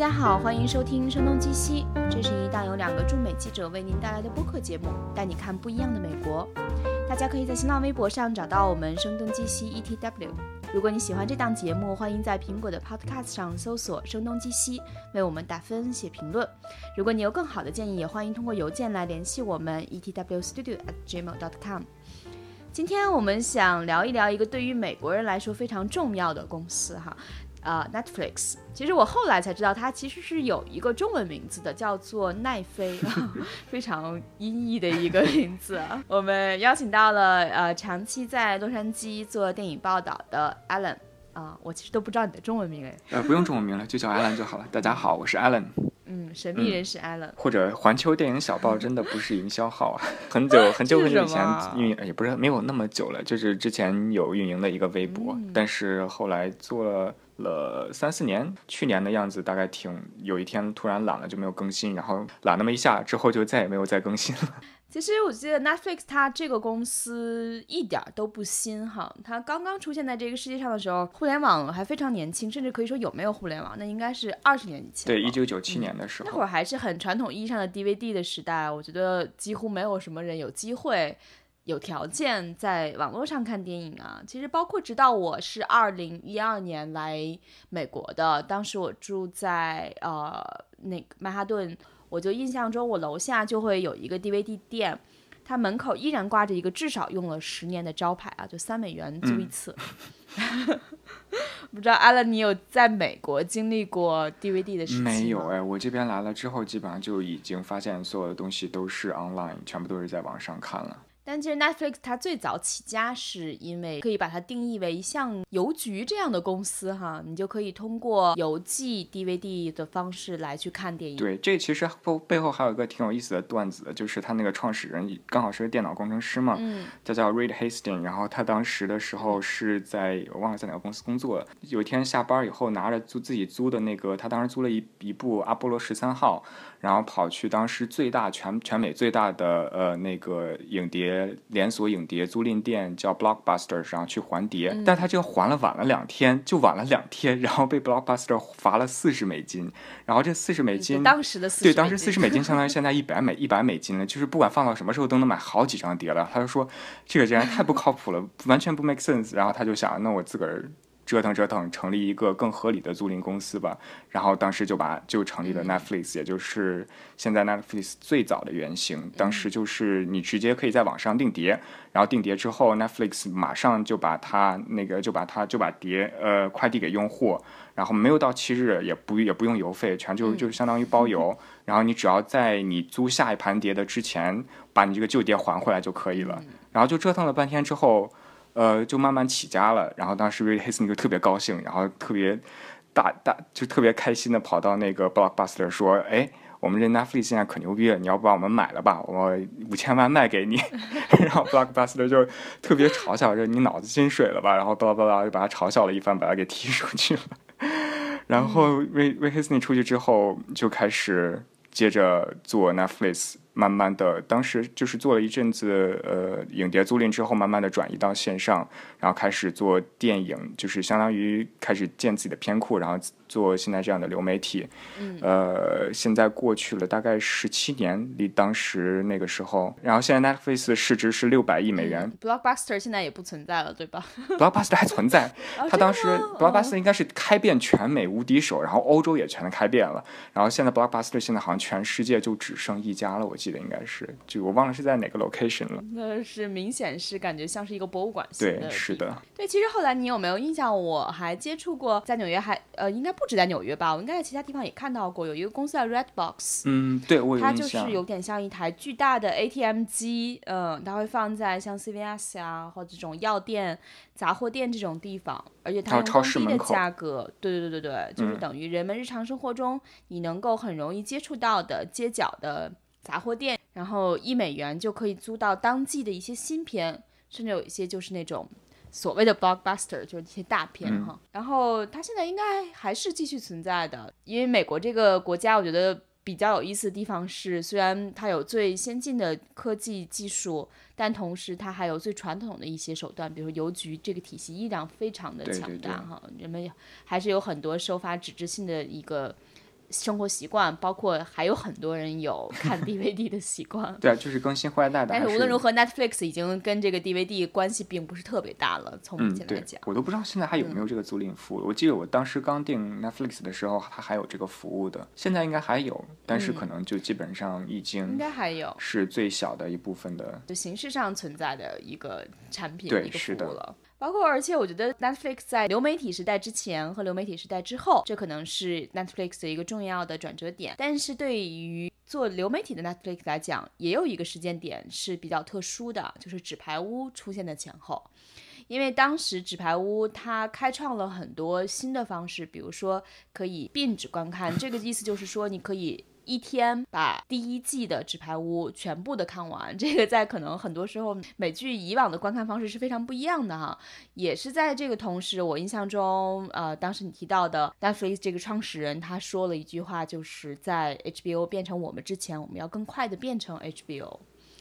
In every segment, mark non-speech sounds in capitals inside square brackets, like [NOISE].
大家好，欢迎收听《声东击西》，这是一档由两个驻美记者为您带来的播客节目，带你看不一样的美国。大家可以在新浪微博上找到我们“声东击西 ETW”。如果你喜欢这档节目，欢迎在苹果的 Podcast 上搜索“声东击西”，为我们打分、写评论。如果你有更好的建议，也欢迎通过邮件来联系我们 etwstudio@gmail.com。今天我们想聊一聊一个对于美国人来说非常重要的公司哈。啊，Netflix，其实我后来才知道，它其实是有一个中文名字的，叫做奈飞，[LAUGHS] 非常音译的一个名字。我们邀请到了呃，长期在洛杉矶做电影报道的 Alan，啊，我其实都不知道你的中文名哎，呃，不用中文名了，就叫 Alan 就好了。大家好，我是 Alan。[LAUGHS] 嗯，神秘人士 Alan，或者环球电影小报真的不是营销号啊，很久很久很久以前运营，也不是没有那么久了，就是之前有运营的一个微博，但是后来做了。了三四年，去年的样子大概挺。有一天突然懒了就没有更新，然后懒那么一下之后就再也没有再更新了。其实我记得 Netflix 它这个公司一点都不新哈，它刚刚出现在这个世界上的时候，互联网还非常年轻，甚至可以说有没有互联网，那应该是二十年以前。对，一九九七年的时候，那会儿还是很传统意义上的 DVD 的时代，我觉得几乎没有什么人有机会。有条件在网络上看电影啊，其实包括直到我是二零一二年来美国的，当时我住在呃那个曼哈顿，我就印象中我楼下就会有一个 DVD 店，它门口依然挂着一个至少用了十年的招牌啊，就三美元租一次。[LAUGHS] 不知道阿乐，你有在美国经历过 DVD 的时期没有哎，我这边来了之后，基本上就已经发现所有的东西都是 online，全部都是在网上看了。但其实 Netflix 它最早起家是因为可以把它定义为像邮局这样的公司哈，你就可以通过邮寄 DVD 的方式来去看电影。对，这其实背背后还有一个挺有意思的段子，就是他那个创始人刚好是个电脑工程师嘛，嗯，他叫 Reed Hastings，然后他当时的时候是在我忘了在哪个公司工作，有一天下班以后拿着租自己租的那个，他当时租了一一部阿波罗十三号。然后跑去当时最大全全美最大的呃那个影碟连锁影碟租赁店叫 Blockbuster 上去还碟，但他就还了晚了两天，就晚了两天，然后被 Blockbuster 罚了四十美金。然后这四十美金，当时的四对当时四十美金 [LAUGHS] 相当于现在一百美一百美金了，就是不管放到什么时候都能买好几张碟了。他就说这个竟然太不靠谱了，完全不 make sense。然后他就想，那我自个儿。折腾折腾，成立一个更合理的租赁公司吧。然后当时就把就成立了 Netflix，也就是现在 Netflix 最早的原型。当时就是你直接可以在网上订碟，然后订碟之后，Netflix 马上就把它那个就把它就把碟呃快递给用户，然后没有到期日，也不也不用邮费，全就就相当于包邮。[LAUGHS] 然后你只要在你租下一盘碟的之前，把你这个旧碟还回来就可以了。然后就折腾了半天之后。呃，就慢慢起家了，然后当时 Reed Hastings 就特别高兴，然后特别大大就特别开心的跑到那个 Blockbuster 说：“哎，我们这 Netflix 现在可牛逼了，你要不把我们买了吧？我五千万卖给你。” [LAUGHS] 然后 Blockbuster 就特别嘲笑说：“你脑子进水了吧？”然后巴拉巴拉就把他嘲笑了一番，把他给踢出去了。[LAUGHS] 然后 Reed Hastings 出去之后，就开始接着做 Netflix。慢慢的，当时就是做了一阵子，呃，影碟租赁之后，慢慢的转移到线上，然后开始做电影，就是相当于开始建自己的片库，然后做现在这样的流媒体。嗯，呃，现在过去了大概十七年，离当时那个时候，然后现在 Netflix 的市值是六百亿美元。Blockbuster 现在也不存在了，对吧？[LAUGHS] Blockbuster 还存在，[LAUGHS] 他当时 Blockbuster 应该是开遍全美无敌手，然后欧洲也全都开遍了，然后现在 Blockbuster 现在好像全世界就只剩一家了，我。记得应该是，就我忘了是在哪个 location 了。那是明显是感觉像是一个博物馆。对，是的。对，其实后来你有没有印象？我还接触过，在纽约还呃，应该不止在纽约吧？我应该在其他地方也看到过，有一个公司叫 Redbox。嗯，对，我有它就是有点像一台巨大的 ATM 机，嗯，它会放在像 CVS 啊或这种药店、杂货店这种地方，而且它用超低的价格，对对对对对，就是等于人们日常生活中你能够很容易接触到的街角的。杂货店，然后一美元就可以租到当季的一些新片，甚至有一些就是那种所谓的 blockbuster，就是一些大片哈。然后它现在应该还是继续存在的，因为美国这个国家，我觉得比较有意思的地方是，虽然它有最先进的科技技术，但同时它还有最传统的一些手段，比如说邮局这个体系依然非常的强大哈。人们还是有很多收发纸质信的一个。生活习惯，包括还有很多人有 [LAUGHS] 看 DVD 的习惯。对啊，就是更新换代的。但是无论如何，Netflix 已经跟这个 DVD 关系并不是特别大了。从目前来讲，我都不知道现在还有没有这个租赁服务。我记得我当时刚订 Netflix 的时候，它还有这个服务的。现在应该还有，但是可能就基本上已经应该还有是最小的一部分的，就形式上存在的一个产品对，一个服务了。包括，而且我觉得 Netflix 在流媒体时代之前和流媒体时代之后，这可能是 Netflix 的一个重要的转折点。但是对于做流媒体的 Netflix 来讲，也有一个时间点是比较特殊的，就是《纸牌屋》出现的前后。因为当时《纸牌屋》它开创了很多新的方式，比如说可以并指观看，这个意思就是说你可以。一天把第一季的《纸牌屋》全部的看完，这个在可能很多时候美剧以往的观看方式是非常不一样的哈。也是在这个同时，我印象中，呃，当时你提到的 Netflix 这个创始人他说了一句话，就是在 HBO 变成我们之前，我们要更快的变成 HBO，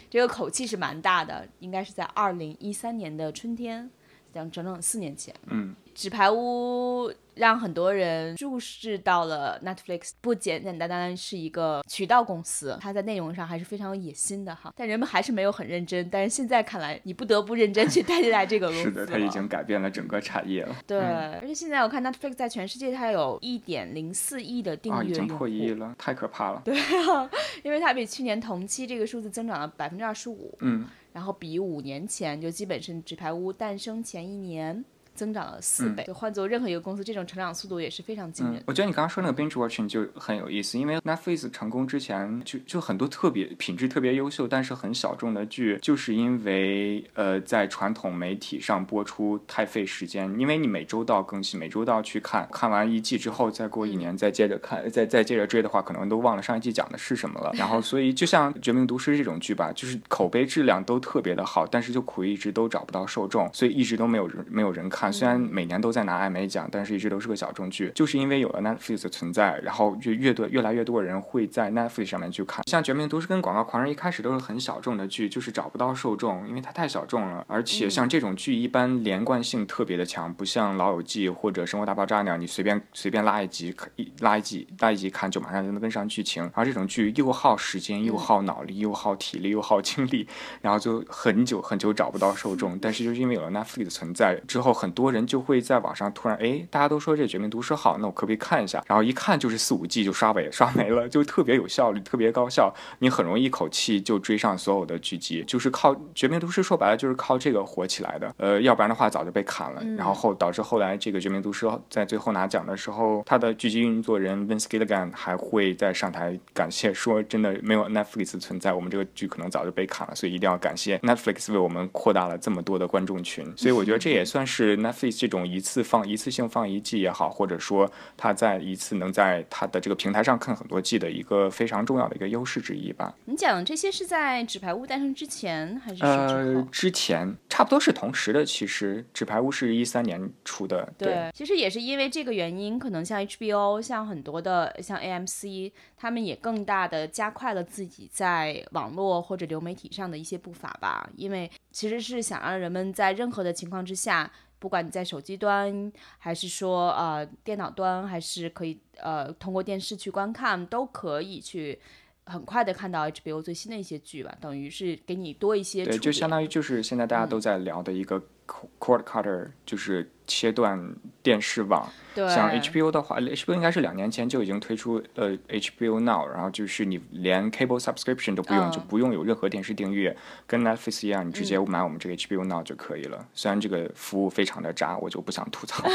这个口气是蛮大的，应该是在二零一三年的春天，讲整整四年前，嗯。纸牌屋让很多人注视到了 Netflix，不简简单单是一个渠道公司，它在内容上还是非常有野心的哈。但人们还是没有很认真。但是现在看来，你不得不认真去对待这个公司。是的，它已经改变了整个产业了。对，而且现在我看 Netflix 在全世界它有一点零四亿的订阅啊，已经破亿了，太可怕了。对啊，因为它比去年同期这个数字增长了百分之二十五。嗯，然后比五年前就基本是纸牌屋诞生前一年。增长了四倍，就换做任何一个公司，这种成长速度也是非常惊人。我觉得你刚刚说那个 binge watching 就很有意思，因为 Netflix 成功之前，就就很多特别品质特别优秀，但是很小众的剧，就是因为呃在传统媒体上播出太费时间，因为你每周都要更新，每周都要去看，看完一季之后，再过一年再接着看，再再接着追的话，可能都忘了上一季讲的是什么了。然后所以就像《绝命毒师》这种剧吧，就是口碑质量都特别的好，但是就苦于一直都找不到受众，所以一直都没有人没有人看。虽然每年都在拿艾美奖，但是一直都是个小众剧，就是因为有了 Netflix 的存在，然后就越多越来越多人会在 Netflix 上面去看。像《绝命毒师》跟《广告狂人》一开始都是很小众的剧，就是找不到受众，因为它太小众了。而且像这种剧一般连贯性特别的强，不像《老友记》或者《生活大爆炸》那样，你随便随便拉一集，一拉一集拉一集看就马上就能跟上剧情。而这种剧又耗时间，又耗脑力，又耗体力，又耗精力，然后就很久很久找不到受众。但是就是因为有了 Netflix 的存在之后，很多人就。会在网上突然哎，大家都说这《绝命毒师》好，那我可不可以看一下？然后一看就是四五季就刷尾刷没了，就特别有效率，特别高效，你很容易一口气就追上所有的剧集，就是靠《绝命毒师》说白了就是靠这个火起来的。呃，要不然的话早就被砍了。然后后导致后来这个《绝命毒师》在最后拿奖的时候，他的剧集运作人 Vince Gilligan 还会在上台感谢说，真的没有 Netflix 存在，我们这个剧可能早就被砍了，所以一定要感谢 Netflix 为我们扩大了这么多的观众群。所以我觉得这也算是 Netflix 这种一次放一次性放一季也好，或者说他在一次能在他的这个平台上看很多季的一个非常重要的一个优势之一吧。你讲这些是在《纸牌屋》诞生之前还是呃之前？差不多是同时的。其实《纸牌屋》是一三年出的。对，其实也是因为这个原因，可能像 HBO，像很多的像 AMC，他们也更大的加快了自己在网络或者流媒体上的一些步伐吧。因为其实是想让人们在任何的情况之下。不管你在手机端，还是说呃电脑端，还是可以呃通过电视去观看，都可以去很快的看到 HBO 最新的一些剧吧，等于是给你多一些。对，就相当于就是现在大家都在聊的一个 cord cutter，就是。切断电视网，像 HBO 的话，HBO 应该是两年前就已经推出呃 HBO Now，然后就是你连 cable subscription 都不用，就不用有任何电视订阅，跟 Netflix 一样，你直接买我们这个 HBO Now 就可以了。虽然这个服务非常的渣，我就不想吐槽。[LAUGHS]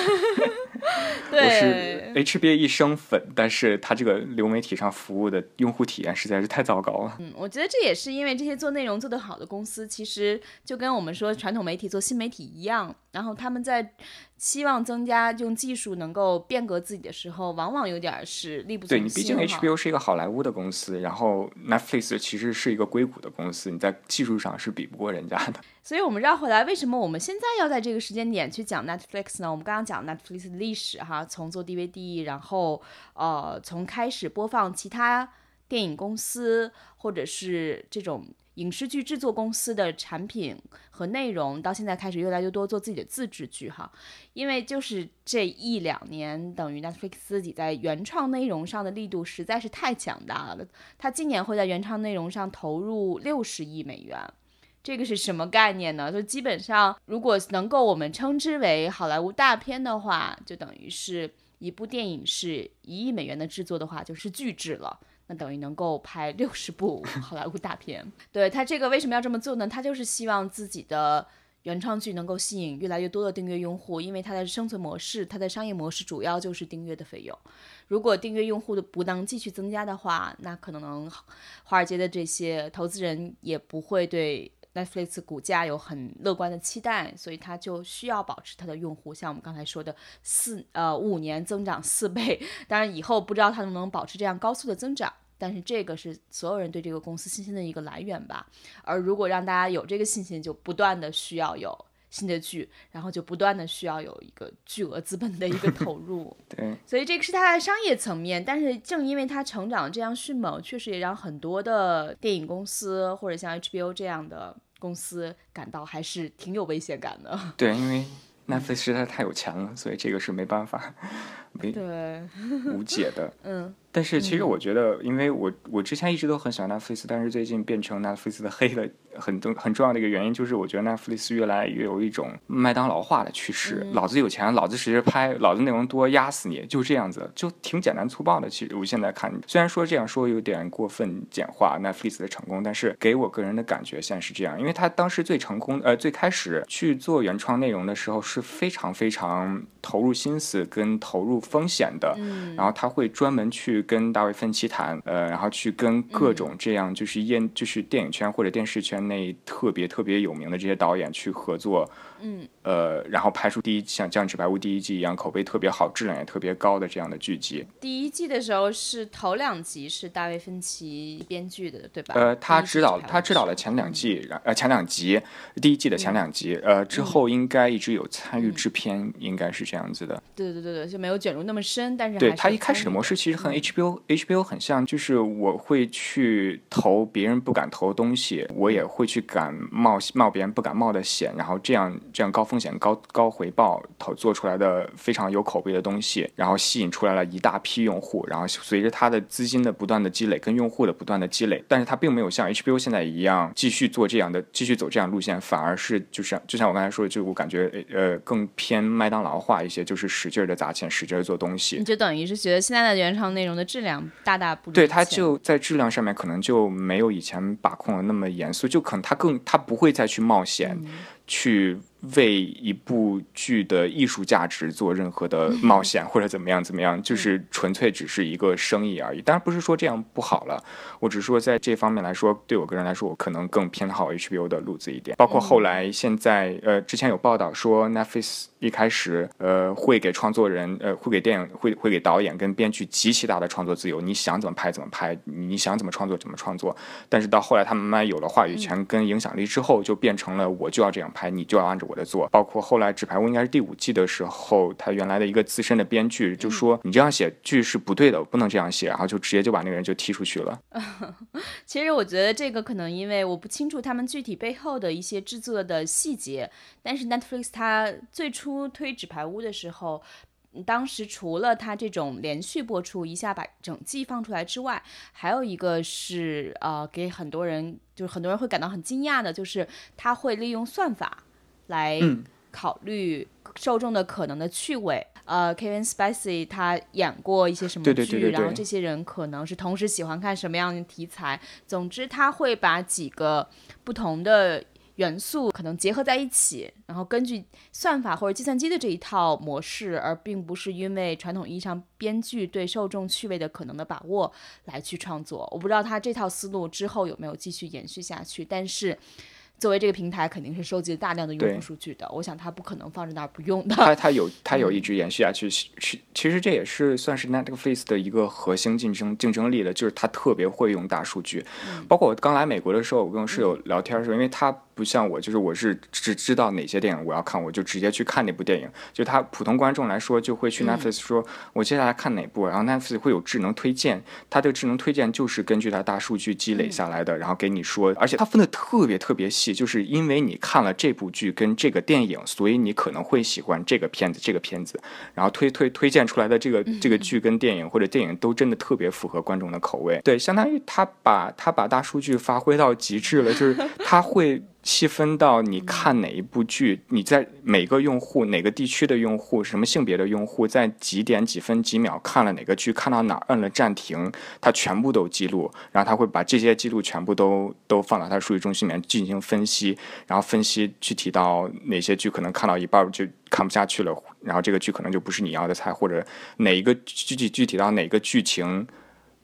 我是 HBO 一生粉，但是它这个流媒体上服务的用户体验实在是太糟糕了。嗯，我觉得这也是因为这些做内容做得好的公司，其实就跟我们说传统媒体做新媒体一样。然后他们在希望增加用技术能够变革自己的时候，往往有点是力不从心。对你，毕竟 HBO 是一个好莱坞的公司，然后 Netflix 其实是一个硅谷的公司，你在技术上是比不过人家的。[LAUGHS] 所以我们绕回来，为什么我们现在要在这个时间点去讲 Netflix 呢？我们刚刚讲 Netflix 的历史哈，从做 DVD，然后呃，从开始播放其他电影公司或者是这种。影视剧制作公司的产品和内容，到现在开始越来越多做自己的自制剧哈，因为就是这一两年，等于 Netflix 自己在原创内容上的力度实在是太强大了。它今年会在原创内容上投入六十亿美元，这个是什么概念呢？就基本上，如果能够我们称之为好莱坞大片的话，就等于是一部电影是一亿美元的制作的话，就是巨制了。那等于能够拍六十部好莱坞大片。[LAUGHS] 对他这个为什么要这么做呢？他就是希望自己的原创剧能够吸引越来越多的订阅用户，因为他的生存模式、他的商业模式主要就是订阅的费用。如果订阅用户的不当继续增加的话，那可能华尔街的这些投资人也不会对 Netflix 股价有很乐观的期待，所以它就需要保持它的用户，像我们刚才说的四呃五年增长四倍。当然以后不知道它能不能保持这样高速的增长。但是这个是所有人对这个公司信心的一个来源吧。而如果让大家有这个信心，就不断的需要有新的剧，然后就不断的需要有一个巨额资本的一个投入。[LAUGHS] 对，所以这个是它的商业层面。但是正因为它成长这样迅猛，确实也让很多的电影公司或者像 HBO 这样的公司感到还是挺有危险感的。[LAUGHS] 对，因为 Netflix 实在太有钱了，所以这个是没办法，没对无解的。嗯。但是其实我觉得，因为我我之前一直都很喜欢 Netflix，但是最近变成 Netflix 的黑的很重很重要的一个原因，就是我觉得 Netflix 越来越有一种麦当劳化的趋势。老子有钱，老子直接拍，老子内容多，压死你，就这样子，就挺简单粗暴的。其实我现在看，虽然说这样说有点过分简化 Netflix 的成功，但是给我个人的感觉现在是这样，因为他当时最成功，呃，最开始去做原创内容的时候是非常非常投入心思跟投入风险的，然后他会专门去。跟大卫芬奇谈，呃，然后去跟各种这样就是演就是电影圈或者电视圈内特别特别有名的这些导演去合作。嗯，呃，然后拍出第一像降《纸白屋》第一季一样口碑特别好、质量也特别高的这样的剧集。第一季的时候是头两集是大卫芬奇编剧的，对吧？呃，他指导他指导了前两季，然呃，前两集，第一季的前两集，呃，之后应该一直有参与制片，应该是这样子的。对对对对，就没有卷入那么深，但是对他一开始的模式其实和 HBO HBO 很像，就是我会去投别人不敢投的东西，我也会去敢冒冒别人不敢冒的险，然后这样。这样高风险高高回报投做出来的非常有口碑的东西，然后吸引出来了一大批用户，然后随着它的资金的不断的积累跟用户的不断的积累，但是它并没有像 HBO 现在一样继续做这样的继续走这样路线，反而是就是就像我刚才说的，就我感觉呃更偏麦当劳化一些，就是使劲的砸钱，使劲做东西。你就等于是觉得现在的原创内容的质量大大不对，它就在质量上面可能就没有以前把控的那么严肃，就可能它更它不会再去冒险去。为一部剧的艺术价值做任何的冒险或者怎么样怎么样，就是纯粹只是一个生意而已。当然不是说这样不好了，我只是说在这方面来说，对我个人来说，我可能更偏好 HBO 的路子一点。包括后来现在，呃，之前有报道说 Netflix 一开始，呃，会给创作人，呃，会给电影，会会给导演跟编剧极其大的创作自由，你想怎么拍怎么拍，你想怎么创作怎么创作。但是到后来他们慢慢有了话语权跟影响力之后，就变成了我就要这样拍，你就要按照我。的做，包括后来《纸牌屋》应该是第五季的时候，他原来的一个资深的编剧就说：“你这样写剧是不对的，不能这样写。”然后就直接就把那个人就踢出去了。[LAUGHS] 其实我觉得这个可能因为我不清楚他们具体背后的一些制作的细节，但是 Netflix 它最初推《纸牌屋》的时候，当时除了它这种连续播出一下把整季放出来之外，还有一个是呃给很多人就是很多人会感到很惊讶的，就是他会利用算法。来考虑受众的可能的趣味。呃，Kevin Spacey 他演过一些什么剧，然后这些人可能是同时喜欢看什么样的题材。总之，他会把几个不同的元素可能结合在一起，然后根据算法或者计算机的这一套模式，而并不是因为传统意义上编剧对受众趣味的可能的把握来去创作。我不知道他这套思路之后有没有继续延续下去，但是。作为这个平台，肯定是收集了大量的用户数据的。我想他不可能放在那儿不用的。他他有他有一直延续下去，其其实这也是算是 Netflix 的一个核心竞争竞争力的，就是他特别会用大数据。包括我刚来美国的时候，我跟我室友聊天的时候，因为他不像我，就是我是只知道哪些电影我要看，我就直接去看那部电影。就他普通观众来说，就会去 Netflix 说，我接下来看哪部，然后 Netflix 会有智能推荐，它这个智能推荐就是根据它大数据积累下来的，然后给你说，而且它分的特别特别细，就是因为你看了这部剧跟这个电影，所以你可能会喜欢这个片子，这个片子，然后推推推荐出来的这个这个剧跟电影或者电影都真的特别符合观众的口味。对，相当于他把他把大数据发挥到极致了，就是他会。细分到你看哪一部剧，你在每个用户哪个地区的用户，什么性别的用户，在几点几分几秒看了哪个剧，看到哪儿摁了暂停，他全部都记录，然后他会把这些记录全部都都放到他数据中心里面进行分析，然后分析具体到哪些剧可能看到一半就看不下去了，然后这个剧可能就不是你要的菜，或者哪一个具体具体到哪个剧情，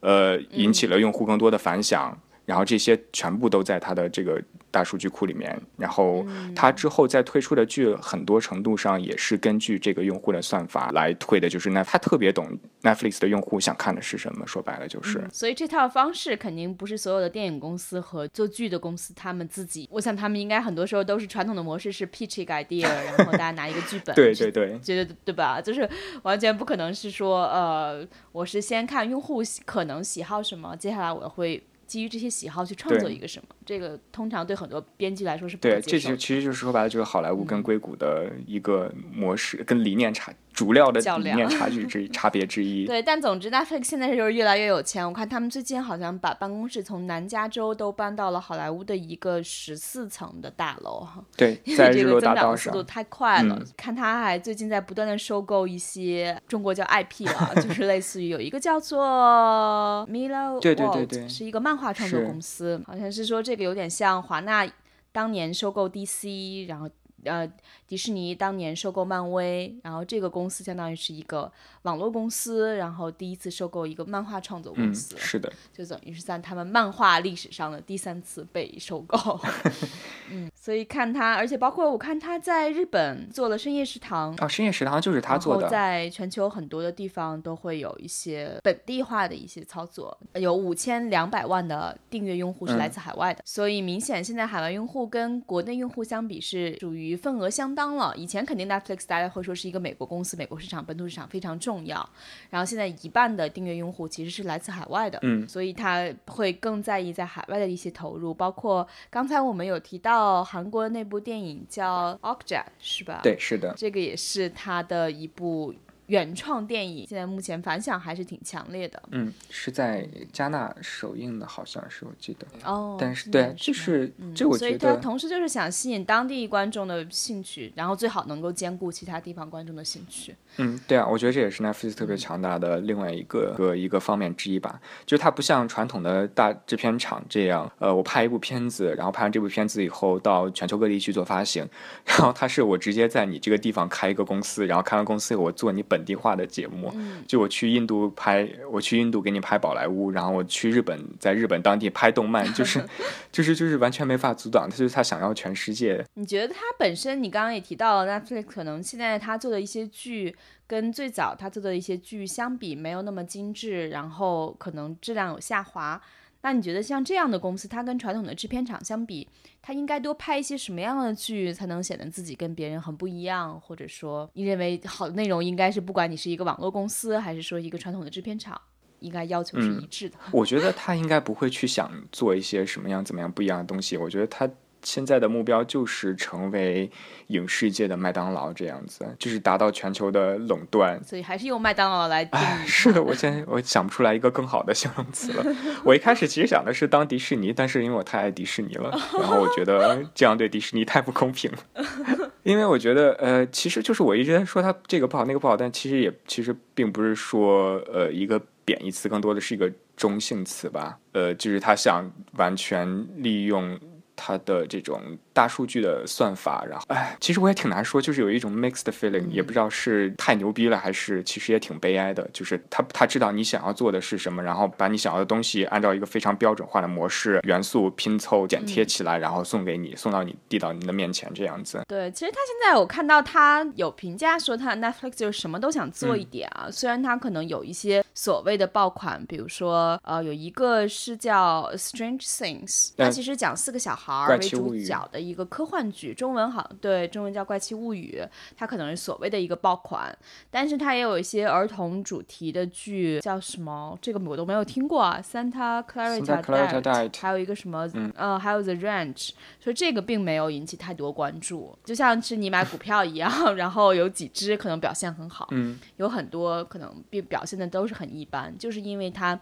呃，引起了用户更多的反响，然后这些全部都在他的这个。大数据库里面，然后他之后再推出的剧，很多程度上也是根据这个用户的算法来推的，就是那他特别懂 Netflix 的用户想看的是什么，说白了就是。所以这套方式肯定不是所有的电影公司和做剧的公司他们自己，我想他们应该很多时候都是传统的模式，是 pitch 一个 idea，[LAUGHS] 然后大家拿一个剧本，对对对，觉得对吧？就是完全不可能是说，呃，我是先看用户可能喜好什么，接下来我会。基于这些喜好去创作一个什么，这个通常对很多编辑来说是不对。这就其实就是说白了，就是好莱坞跟硅谷的一个模式，跟理念差。主料的理念差距之 [LAUGHS] 差别之一。对，但总之，Netflix 现在就是越来越有钱。我看他们最近好像把办公室从南加州都搬到了好莱坞的一个十四层的大楼哈。对，[LAUGHS] 在日落大道上。速度太快了。看他还最近在不断的收购一些中国叫 IP 了，[LAUGHS] 就是类似于有一个叫做 Milo，对对对对，是一个漫画创作公司，好像是说这个有点像华纳当年收购 DC，然后呃。迪士尼当年收购漫威，然后这个公司相当于是一个网络公司，然后第一次收购一个漫画创作公司，是的，就等于是在他们漫画历史上的第三次被收购。[LAUGHS] 嗯，所以看他，而且包括我看他在日本做了深夜食堂啊，深夜食堂就是他做的，在全球很多的地方都会有一些本地化的一些操作，有五千两百万的订阅用户是来自海外的，所以明显现在海外用户跟国内用户相比是属于份额相当。当了，以前肯定 Netflix 大家会说是一个美国公司，美国市场、本土市场非常重要。然后现在一半的订阅用户其实是来自海外的，嗯，所以他会更在意在海外的一些投入，包括刚才我们有提到韩国那部电影叫《Okja》，是吧？对，是的，这个也是他的一部。原创电影现在目前反响还是挺强烈的。嗯，是在加纳首映的，好像是我记得。哦，但是对，就是这我觉得。所以它同时就是想吸引当地观众的兴趣，然后最好能够兼顾其他地方观众的兴趣。嗯，对啊，我觉得这也是 Netflix 特别强大的另外一个个一个方面之一吧。就是它不像传统的大制片厂这样，呃，我拍一部片子，然后拍完这部片子以后到全球各地去做发行，[LAUGHS] 然后它是我直接在你这个地方开一个公司，然后开完公司以后我做你本。本地化的节目，就我去印度拍，我去印度给你拍宝莱坞，然后我去日本，在日本当地拍动漫，[LAUGHS] 就是，就是就是完全没法阻挡，他就是他想要全世界。你觉得他本身，你刚刚也提到了 Netflix，可能现在他做的一些剧，跟最早他做的一些剧相比，没有那么精致，然后可能质量有下滑。那你觉得像这样的公司，它跟传统的制片厂相比，它应该多拍一些什么样的剧，才能显得自己跟别人很不一样？或者说，你认为好的内容应该是，不管你是一个网络公司，还是说一个传统的制片厂，应该要求是一致的？我觉得他应该不会去想做一些什么样、怎么样不一样的东西。我觉得他。现在的目标就是成为影视界的麦当劳这样子，就是达到全球的垄断。所以还是用麦当劳来。哎，是的，我现在我想不出来一个更好的形容词了。[LAUGHS] 我一开始其实想的是当迪士尼，但是因为我太爱迪士尼了，[LAUGHS] 然后我觉得这样对迪士尼太不公平了。[LAUGHS] 因为我觉得，呃，其实就是我一直在说它这个不好那个不好，但其实也其实并不是说呃一个贬义词，更多的是一个中性词吧。呃，就是他想完全利用。它的这种大数据的算法，然后，哎，其实我也挺难说，就是有一种 mixed feeling，也不知道是太牛逼了，还是其实也挺悲哀的。就是他他知道你想要做的是什么，然后把你想要的东西按照一个非常标准化的模式元素拼凑剪贴起来，然后送给你，送到你递到你的面前这样子。对，其实他现在我看到他有评价说，他 Netflix 就是什么都想做一点啊。虽然他可能有一些所谓的爆款，比如说呃，有一个是叫 Strange Things，它其实讲四个小孩。为主角的一一个科幻剧，中文好对，中文叫《怪奇物语》，它可能是所谓的一个爆款，但是它也有一些儿童主题的剧，叫什么？这个我都没有听过啊，Santa Clarita Diet，还有一个什么，呃，还有 The Ranch，所以这个并没有引起太多关注，就像是你买股票一样，[LAUGHS] 然后有几只可能表现很好，嗯，有很多可能并表现的都是很一般，就是因为它。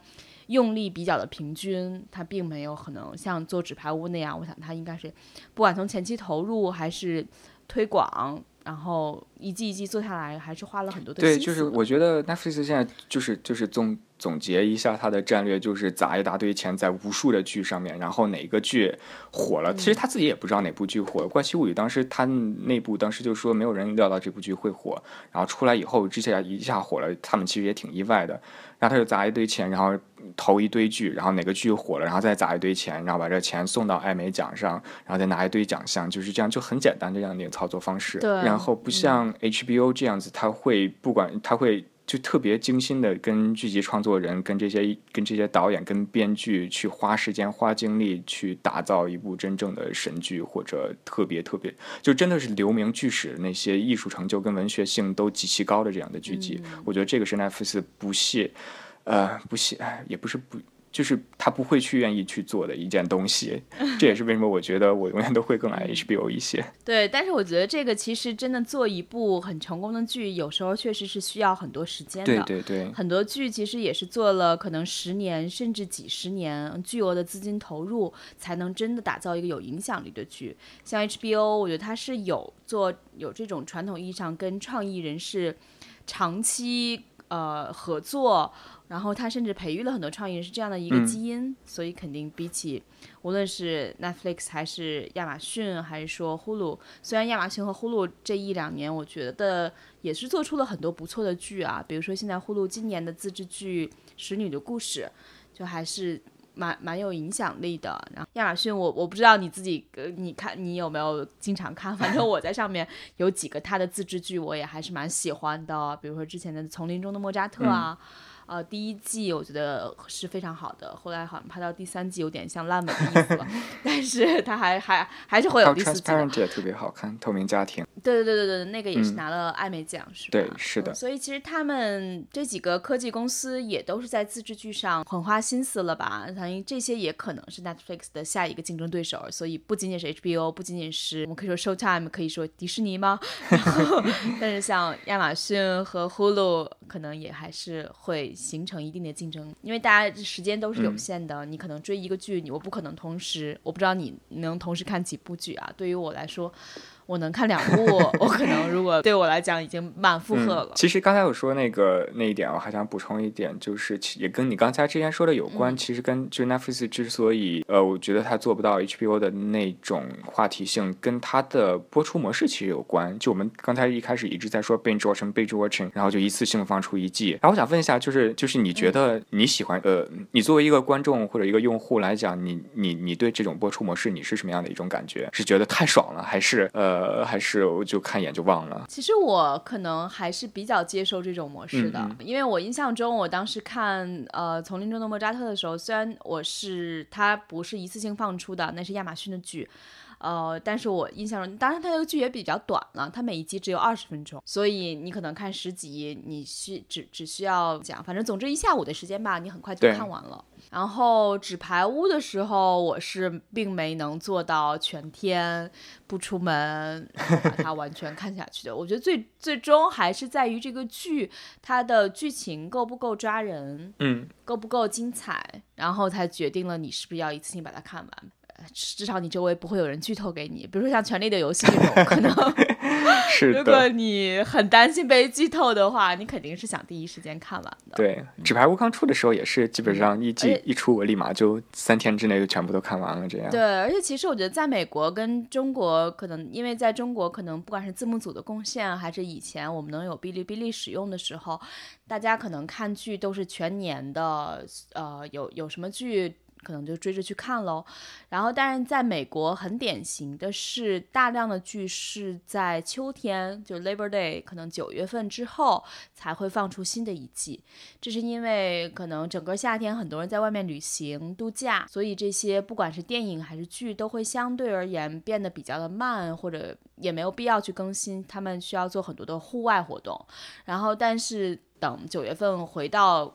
用力比较的平均，它并没有可能像做纸牌屋那样。我想它应该是，不管从前期投入还是推广，然后一季一季做下来，还是花了很多的对，就是我觉得 Netflix 现在就是就是总总结一下它的战略，就是砸一大堆钱在无数的剧上面，然后哪个剧火了，其实他自己也不知道哪部剧火。《怪奇物语》当时他内部当时就说没有人料到这部剧会火，然后出来以后之前一下火了，他们其实也挺意外的。然后他就砸一堆钱，然后投一堆剧，然后哪个剧火了，然后再砸一堆钱，然后把这钱送到艾美奖上，然后再拿一堆奖项，就是这样，就很简单这样的一个操作方式。对。然后不像 HBO 这样子，他会不管他会就特别精心的跟剧集创作人、跟这些、跟这些导演、跟编剧去花时间、花精力去打造一部真正的神剧，或者特别特别就真的是留名剧史那些艺术成就跟文学性都极其高的这样的剧集。我觉得这个是奈夫斯不屑。呃，不屑，也不是不，就是他不会去愿意去做的一件东西。[LAUGHS] 这也是为什么我觉得我永远都会更爱 HBO 一些。对，但是我觉得这个其实真的做一部很成功的剧，有时候确实是需要很多时间的。对对对。很多剧其实也是做了可能十年甚至几十年，巨额的资金投入，才能真的打造一个有影响力的剧。像 HBO，我觉得它是有做有这种传统意义上跟创意人士长期呃合作。然后他甚至培育了很多创意人，是这样的一个基因，所以肯定比起无论是 Netflix 还是亚马逊，还是说 Hulu，虽然亚马逊和 Hulu 这一两年我觉得也是做出了很多不错的剧啊，比如说现在 Hulu 今年的自制剧《使女的故事》，就还是蛮蛮有影响力的。然后亚马逊，我我不知道你自己，呃，你看你有没有经常看？反正我在上面有几个他的自制剧，我也还是蛮喜欢的，比如说之前的《丛林中的莫扎特》啊。呃，第一季我觉得是非常好的，后来好像拍到第三季有点像烂尾的意思了，[LAUGHS] 但是它还还还是会有第四季。Transparent 也特别好看，透明家庭。对对对对对，那个也是拿了艾美奖，是吧？对，是的。所以其实他们这几个科技公司也都是在自制剧上很花心思了吧？反正这些也可能是 Netflix 的下一个竞争对手，所以不仅仅是 HBO，不仅仅是我们可以说 Showtime，可以说迪士尼吗？[LAUGHS] 然后但是像亚马逊和 Hulu 可能也还是会。形成一定的竞争，因为大家时间都是有限的，你可能追一个剧，你我不可能同时，我不知道你能同时看几部剧啊？对于我来说。我能看两部，我可能如果对我来讲已经满负荷了。其实刚才我说那个那一点，我还想补充一点，就是也跟你刚才之前说的有关。其实跟就 Netflix 之所以呃，我觉得它做不到 HBO 的那种话题性，跟它的播出模式其实有关。就我们刚才一开始一直在说 binge watching binge watching，然后就一次性放出一季。然后我想问一下，就是就是你觉得你喜欢呃，你作为一个观众或者一个用户来讲，你你你对这种播出模式你是什么样的一种感觉？是觉得太爽了，还是呃？呃，还是我就看一眼就忘了。其实我可能还是比较接受这种模式的，因为我印象中，我当时看呃《丛林中的莫扎特》的时候，虽然我是它不是一次性放出的，那是亚马逊的剧，呃，但是我印象中，当然它这个剧也比较短了，它每一集只有二十分钟，所以你可能看十集，你需只只需要讲，反正总之一下午的时间吧，你很快就看完了。然后纸牌屋的时候，我是并没能做到全天不出门，然后把它完全看下去的。我觉得最最终还是在于这个剧它的剧情够不够抓人，嗯，够不够精彩，然后才决定了你是不是要一次性把它看完。至少你周围不会有人剧透给你，比如说像《权力的游戏》这种，可能 [LAUGHS] 是如果你很担心被剧透的话，你肯定是想第一时间看完的。对，《纸牌屋》刚出的时候也是，基本上一季一出，我立马就三天之内就全部都看完了。这样。对，而且其实我觉得在美国跟中国，可能因为在中国，可能不管是字幕组的贡献，还是以前我们能有哔哩哔哩使用的时候，大家可能看剧都是全年的，呃，有有什么剧。可能就追着去看喽。然后，但是在美国很典型的是，大量的剧是在秋天，就 Labor Day，可能九月份之后才会放出新的一季。这是因为可能整个夏天很多人在外面旅行度假，所以这些不管是电影还是剧都会相对而言变得比较的慢，或者也没有必要去更新。他们需要做很多的户外活动。然后，但是等九月份回到。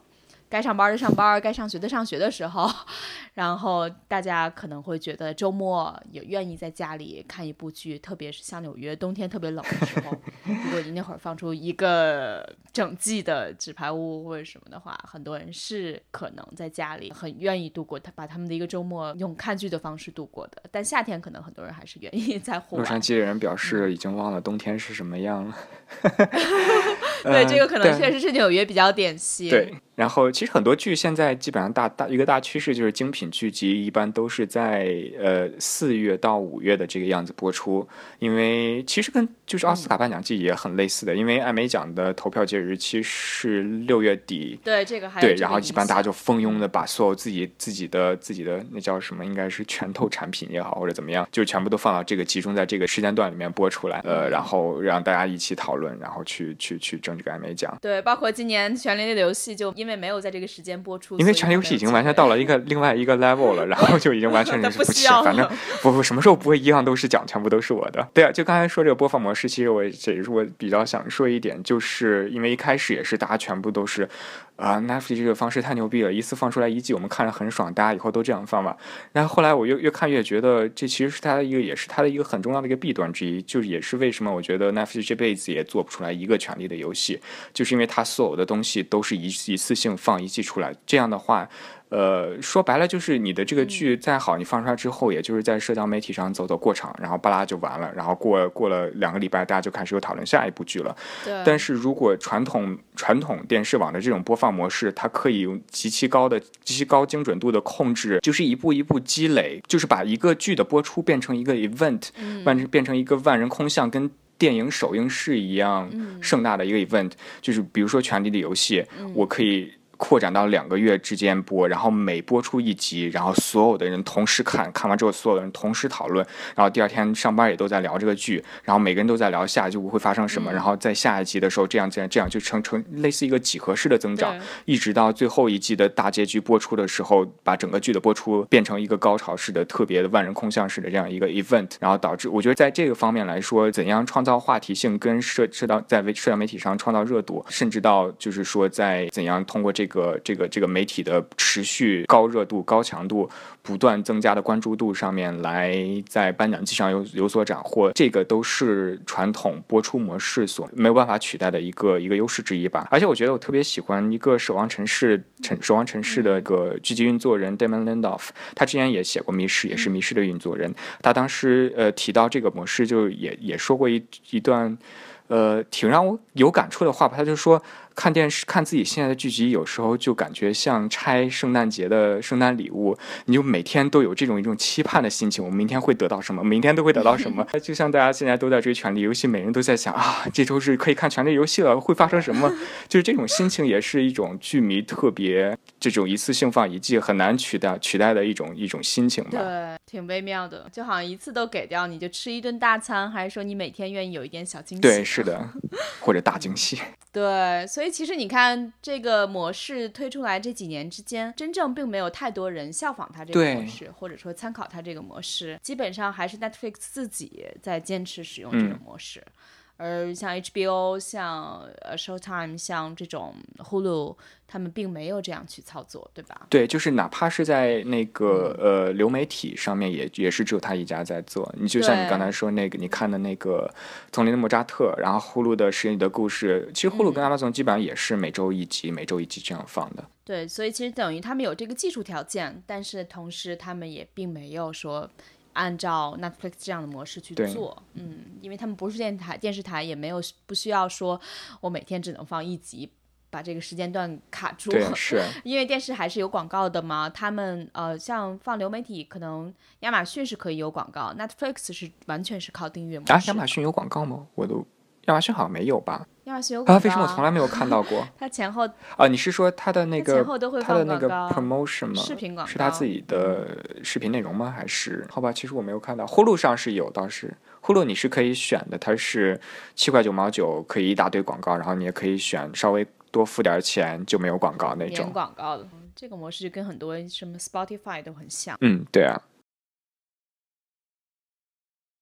该上班的上班，该上学的上学的时候，[LAUGHS] 然后大家可能会觉得周末也愿意在家里看一部剧，特别是像纽约冬天特别冷的时候，[LAUGHS] 如果你那会儿放出一个整季的《纸牌屋》或者什么的话，很多人是可能在家里很愿意度过他把他们的一个周末用看剧的方式度过的。但夏天可能很多人还是愿意在户外。洛杉矶的人表示已经忘了冬天是什么样了。[LAUGHS] 对，这个可能确实是纽约比较典型。对。然后，其实很多剧现在基本上大大一个大趋势就是精品剧集，一般都是在呃四月到五月的这个样子播出。因为其实跟就是奥斯卡颁奖季也很类似的，因为艾美奖的投票截止日期是六月底。对这个还对，然后一般大家就蜂拥的把所有自己自己的自己的那叫什么，应该是拳头产品也好或者怎么样，就全部都放到这个集中在这个时间段里面播出来，呃，然后让大家一起讨论，然后去去去争这个艾美奖。对，包括今年《权力的游戏》就。因为没有在这个时间播出，因为《权力游戏》已经完全到了一个另外一个 level 了，然后就已经完全 [LAUGHS] 是不起，反正不不什么时候不会一样都是奖，全部都是我的。对啊，就刚才说这个播放模式，其实我这也是我比较想说一点，就是因为一开始也是大家全部都是。啊，Netflix 这个方式太牛逼了！一次放出来一季，我们看着很爽，大家以后都这样放吧。然后后来我越越看越觉得，这其实是它的一个，也是它的一个很重要的一个弊端之一，就是也是为什么我觉得 Netflix 这辈子也做不出来一个权力的游戏，就是因为它所有的东西都是一一次性放一季出来，这样的话。呃，说白了就是你的这个剧再好，你放出来之后，也就是在社交媒体上走走过场，然后巴拉就完了，然后过过了两个礼拜，大家就开始又讨论下一部剧了。对。但是如果传统传统电视网的这种播放模式，它可以用极其高的、极其高精准度的控制，就是一步一步积累，就是把一个剧的播出变成一个 event，万变成一个万人空巷，跟电影首映式一样盛大的一个 event。就是比如说《权力的游戏》，我可以。扩展到两个月之间播，然后每播出一集，然后所有的人同时看，看完之后所有的人同时讨论，然后第二天上班也都在聊这个剧，然后每个人都在聊下一集会发生什么，然后在下一集的时候这样这样这样就成成类似一个几何式的增长，一直到最后一季的大结局播出的时候，把整个剧的播出变成一个高潮式的、特别的万人空巷式的这样一个 event，然后导致我觉得在这个方面来说，怎样创造话题性跟社社到在社交媒体上创造热度，甚至到就是说在怎样通过这个。个这个这个媒体的持续高热度、高强度、不断增加的关注度上面来，在颁奖季上有有所斩获，这个都是传统播出模式所没有办法取代的一个一个优势之一吧。而且我觉得我特别喜欢一个《守望城市》城《守望城市》的一个剧集运作人 Damon Lindelof，他之前也写过《迷失》，也是《迷失》的运作人。他当时呃提到这个模式，就也也说过一一段呃挺让我有感触的话吧。他就说。看电视看自己现在的剧集，有时候就感觉像拆圣诞节的圣诞礼物，你就每天都有这种一种期盼的心情。我明天会得到什么？明天都会得到什么？[LAUGHS] 就像大家现在都在追《权力游戏》，每人都在想啊，这周是可以看《权力游戏》了，会发生什么？[LAUGHS] 就是这种心情，也是一种剧迷特别这种一次性放一季很难取代取代的一种一种心情吧。对，挺微妙的，就好像一次都给掉，你就吃一顿大餐，还是说你每天愿意有一点小惊喜？对，是的，[LAUGHS] 或者大惊喜。对，所以其实你看这个模式推出来这几年之间，真正并没有太多人效仿它这个模式，或者说参考它这个模式，基本上还是 Netflix 自己在坚持使用这种模式。而像 HBO、像呃 Showtime、像这种 Hulu，他们并没有这样去操作，对吧？对，就是哪怕是在那个呃流媒体上面，也也是只有他一家在做。你就像你刚才说那个，你看的那个《丛林的莫扎特》，然后 Hulu 的《实验里的故事》，其实 Hulu 跟 Amazon 基本上也是每周一集，每周一集这样放的。对，所以其实等于他们有这个技术条件，但是同时他们也并没有说。按照 Netflix 这样的模式去做，嗯，因为他们不是电台，电视台也没有不需要说，我每天只能放一集，把这个时间段卡住。对，是。[LAUGHS] 因为电视还是有广告的嘛，他们呃，像放流媒体，可能亚马逊是可以有广告，Netflix 是完全是靠订阅模式。啊，亚马逊有广告吗？我都亚马逊好像没有吧？亚马逊有广啊，为什么我从来没有看到过？[LAUGHS] 它前后啊，你是说他的那个它前后都会他的那个 promotion 吗？视频广告是他自己的视频内容吗？还是好吧？其实我没有看到，呼噜上是有，倒是呼噜你是可以选的，它是七块九毛九，可以一大堆广告，然后你也可以选稍微多付点钱就没有广告那免种。广告的。这个模式就跟很多什么 Spotify 都很像。嗯，对啊，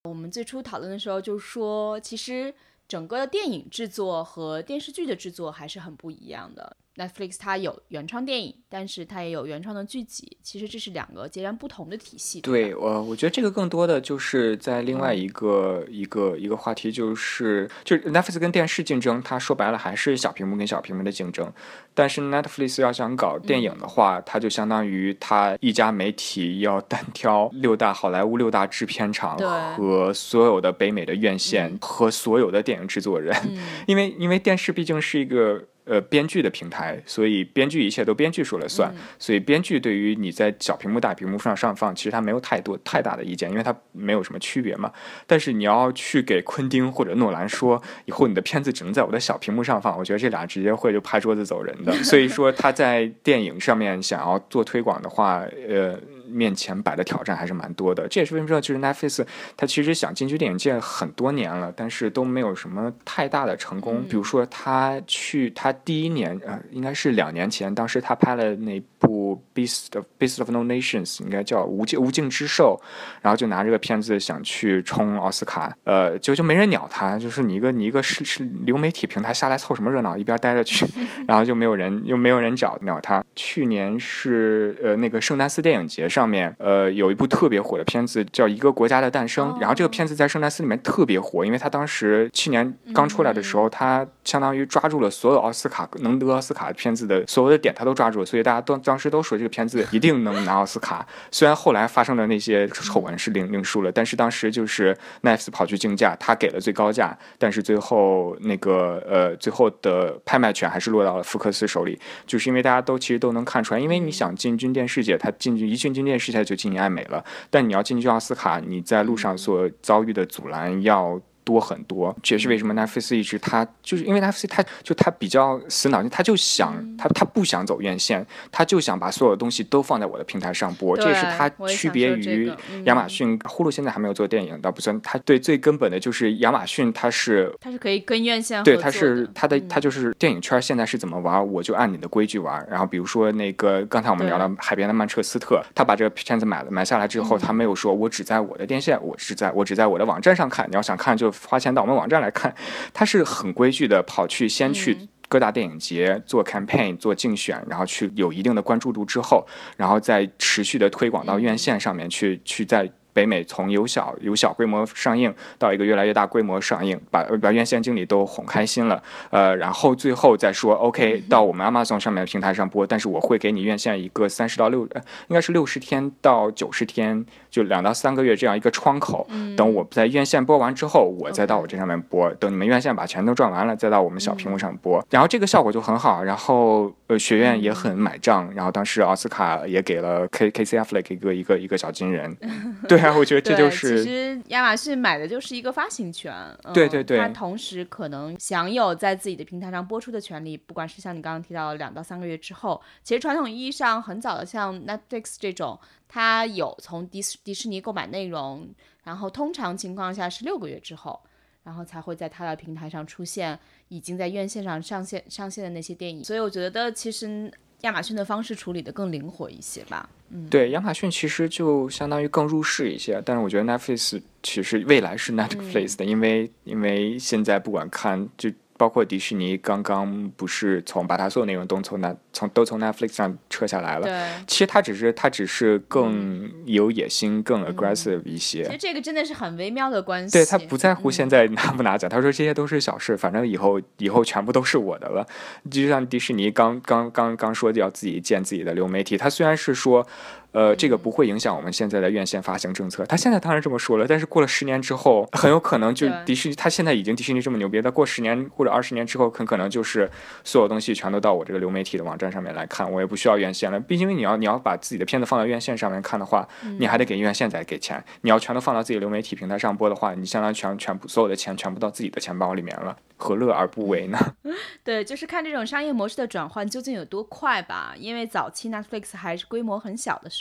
我们最初讨论的时候就说，其实整个的电影制作和电视剧的制作还是很不一样的。Netflix 它有原创电影，但是它也有原创的剧集，其实这是两个截然不同的体系。对吧我，我觉得这个更多的就是在另外一个、一个一个话题，就是就是 Netflix 跟电视竞争，它说白了还是小屏幕跟小屏幕的竞争。但是 Netflix 要想搞电影的话，它就相当于它一家媒体要单挑 [LAUGHS] 六大好莱坞六大制片厂和所有的北美的院线嗯和所有的电影制作人，嗯，[LAUGHS] 因为因为电视毕竟是一个。呃，编剧的平台，所以编剧一切都编剧说了算，嗯所以编剧对于你在小屏幕、大屏幕上上放，其实他没有太多太大的意见，因为他没有什么区别嘛。但是你要去给昆汀或者诺兰说，以后你的片子只能在我的小屏幕上放，我觉得这俩直接会就拍桌子走人的。所以说他在电影上面想要做推广的话，呃。面前摆的挑战还是蛮多的，这也是为什么就是 Netflix 它其实想进军电影界很多年了，但是都没有什么太大的成功。嗯比如说他去他第一年呃，应该是两年前，当时他拍了那部《Beast of Beast of No Nations》，应该叫《无尽无尽之兽》，然后就拿这个片子想去冲奥斯卡，呃，就就没人鸟他，就是你一个你一个是是流媒体平台下来凑什么热闹，一边待着去，[LAUGHS] 然后就没有人又没有人找鸟他。去年是呃那个圣丹斯电影节上面，呃有一部特别火的片子叫《一个国家的诞生》，哦。然后这个片子在圣丹斯里面特别火，因为他当时去年刚出来的时候，他相当于抓住了所有奥斯卡能得奥斯卡片子的所有的点，他都抓住了，所以大家都当时都说这个片子一定能拿奥斯卡。虽然后来发生的那些丑闻是另另说了，但是当时就是 Netflix 跑去竞价，他给了最高价，但是最后那个呃最后的拍卖权还是落到了福克斯手里，就是因为大家都其实都能看出来，因为你想进军电视界，他进军一进军电视界就进爱美了，但你要进军奥斯卡，你在路上所遭遇的阻拦要。多很多，这也是为什么 Netflix 一直他就是因为 Netflix 他就他比较死脑筋，他就想他他不想走院线，他就想把所有的东西都放在我的平台上播，这也是对他区别于个嗯亚马逊、呼噜现在还没有做电影，倒不算。他对最根本的就是亚马逊，它是它是可以跟院线对，合作它是的它的嗯它就是电影圈现在是怎么玩，我就按你的规矩玩。然后比如说那个刚才我们聊到对海边的曼彻斯特，他把这个片子买了买下来之后，嗯他没有说我只在我的电线，我只在我只在我的网站上看，你要想看就花钱到我们网站来看。他是很规矩的跑去先去嗯各大电影节做 campaign 做竞选，然后去有一定的关注度之后，然后再持续的推广到院线上面去，去在北美从由小由小规模上映到一个越来越大规模上映，把把院线经理都哄开心了，呃，然后最后再说 OK 到我们 Amazon 上面的平台上播，但是我会给你院线一个三十到六，呃应该是六十天到九十天，就两到三个月这样一个窗口，等我在院线播完之后，我再到我这上面播，等你们院线把钱都赚完了，再到我们小屏幕上播，然后这个效果就很好，然后呃学院也很买账，然后当时奥斯卡也给了 K K C Affleck 一个一个一个小金人，[LAUGHS] 对 [LAUGHS] 啊，我觉得这对，就是其实亚马逊买的就是一个发行权，嗯、对对对它同时可能享有在自己的平台上播出的权利，不管是像你刚刚提到的两到三个月之后，其实传统意义上很早的像 Netflix 这种，它有从迪士迪士尼购买内容，然后通常情况下是六个月之后。然后才会在它的平台上出现已经在院线上上线上线的那些电影，所以我觉得其实亚马逊的方式处理的更灵活一些吧。对，亚马逊其实就相当于更入世一些，但是我觉得 Netflix 其实未来是 Netflix 的，因为因为现在不管看就包括迪士尼刚刚不是从把它所有内容都从那从都从 Netflix 上撤下来了。对，其实它只是它只是更有野心、更 aggressive 一些。其实这个真的是很微妙的关系。对他不在乎嗯现在拿不拿奖，他说这些都是小事，反正以后以后全部都是我的了。就像迪士尼刚刚刚刚说要自己建自己的流媒体，他虽然是说，呃，这个不会影响我们现在的院线发行政策，他现在当然这么说了，但是过了十年之后，很有可能就迪士尼，他现在已经迪士尼这么牛逼，但过十年或者二十年之后，很可能就是所有东西全都到我这个流媒体的网站上面来看，我也不需要院线了。毕竟你要你要把自己的片子放到院线上面看的话，你还得给院线再给钱。你要全都放到自己流媒体平台上播的话，你相当于全全部所有的钱全部到自己的钱包里面了。何乐而不为呢？[LAUGHS] 对，就是看这种商业模式的转换究竟有多快吧。因为早期 Netflix 还是规模很小的时候，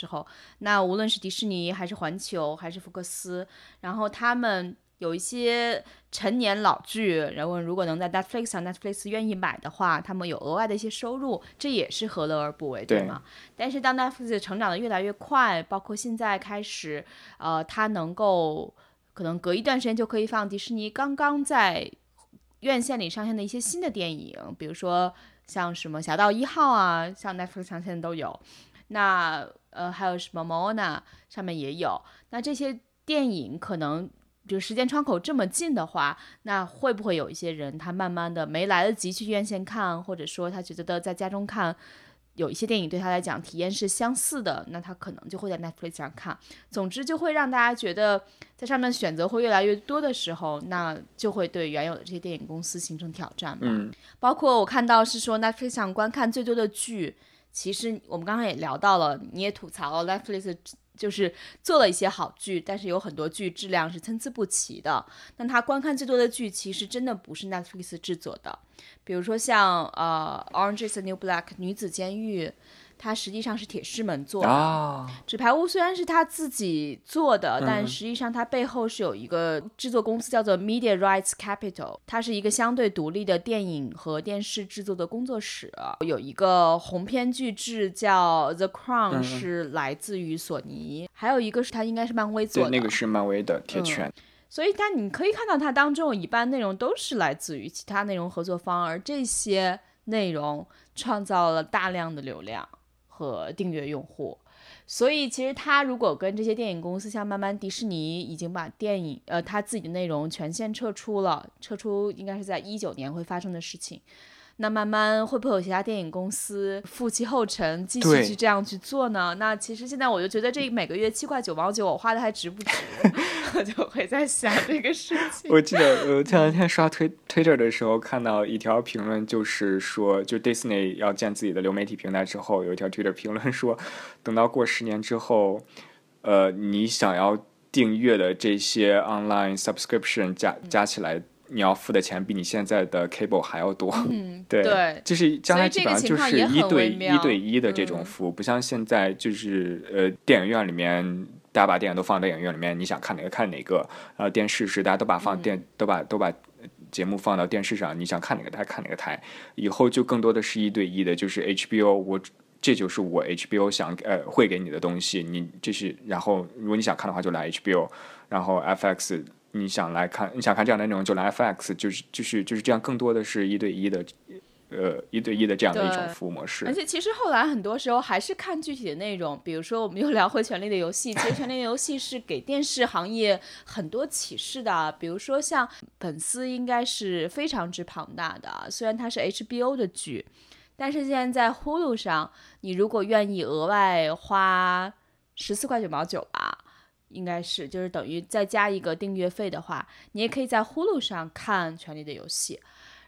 那无论是迪士尼还是环球还是福克斯，然后他们有一些陈年老剧，然后如果能在 Netflix 上，Netflix 愿意买的话，他们有额外的一些收入，这也是何乐而不为，对吗？但是当 Netflix 成长的越来越快，包括现在开始，呃，它能够可能隔一段时间就可以放迪士尼刚刚在。院线里上线的一些新的电影，比如说像什么《侠盗一号》啊，像 Netflix 上线的都有。那呃，还有什么《Moana》上面也有。那这些电影可能就时间窗口这么近的话，那会不会有一些人他慢慢的没来得及去院线看，或者说他觉得在家中看？有一些电影对他来讲体验是相似的，那他可能就会在 Netflix 上看。总之就会让大家觉得在上面选择会越来越多的时候，那就会对原有的这些电影公司形成挑战吧。嗯，包括我看到是说 Netflix 上观看最多的剧，其实我们刚刚也聊到了，你也吐槽 Netflix。就是做了一些好剧，但是有很多剧质量是参差不齐的。那他观看最多的剧，其实真的不是 Netflix 制作的，比如说像呃《Orange Is the New Black》女子监狱。它实际上是铁狮门做的，《纸牌屋》虽然是他自己做的，但实际上它背后是有一个制作公司叫做 Media Rights Capital，它是一个相对独立的电影和电视制作的工作室。有一个鸿篇巨制叫《The Crown》，是来自于索尼，还有一个是它应该是漫威做的，那个是漫威的铁拳。所以它你可以看到它当中有一半内容都是来自于其他内容合作方，而这些内容创造了大量的流量。和订阅用户，所以其实他如果跟这些电影公司，像慢慢迪士尼已经把电影呃他自己的内容全线撤出了，撤出应该是在一九年会发生的事情。那慢慢会不会有其他电影公司负其后尘，继续去这样去做呢？那其实现在我就觉得这每个月七块九毛九，我花的还值不值？[LAUGHS] 我就会在想这个事情。我记得我前两天刷推 Twitter 的时候，看到一条评论，就是说，就 Disney 要建自己的流媒体平台之后，有一条 Twitter 评论说，等到过十年之后，呃，你想要订阅的这些 online subscription 加加起来。你要付的钱比你现在的 cable 还要多，嗯，[LAUGHS] 对，就是将来基本上就是一对一对一的这种服务，不像现在就是呃电影院里面大家把电影都放在电影院里面，你想看哪个看哪个，然后电视是大家都把放电都把都把节目放到电视上，你想看哪个台看哪个台，以后就更多的是一对一的，就是 HBO，我这就是我 HBO 想呃会给你的东西，你这是然后如果你想看的话就来 HBO，然后 FX。你想来看，你想看这样的内容就来 FX，就是就是就是这样，更多的是一对一的，呃，一对一的这样的一种服务模式。而且其实后来很多时候还是看具体的内容，比如说我们又聊回《权力的游戏》，其实《权力的游戏》是给电视行业很多启示的。比如说像粉丝应该是非常之庞大的，虽然它是 HBO 的剧，但是现在在 Hulu 上，你如果愿意额外花十四块九毛九吧。应该是，就是等于再加一个订阅费的话，你也可以在呼噜上看《权力的游戏》，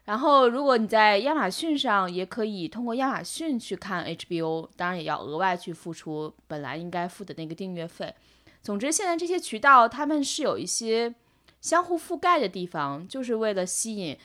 然后如果你在亚马逊上，也可以通过亚马逊去看 HBO，当然也要额外去付出本来应该付的那个订阅费。总之，现在这些渠道他们是有一些相互覆盖的地方，就是为了吸引。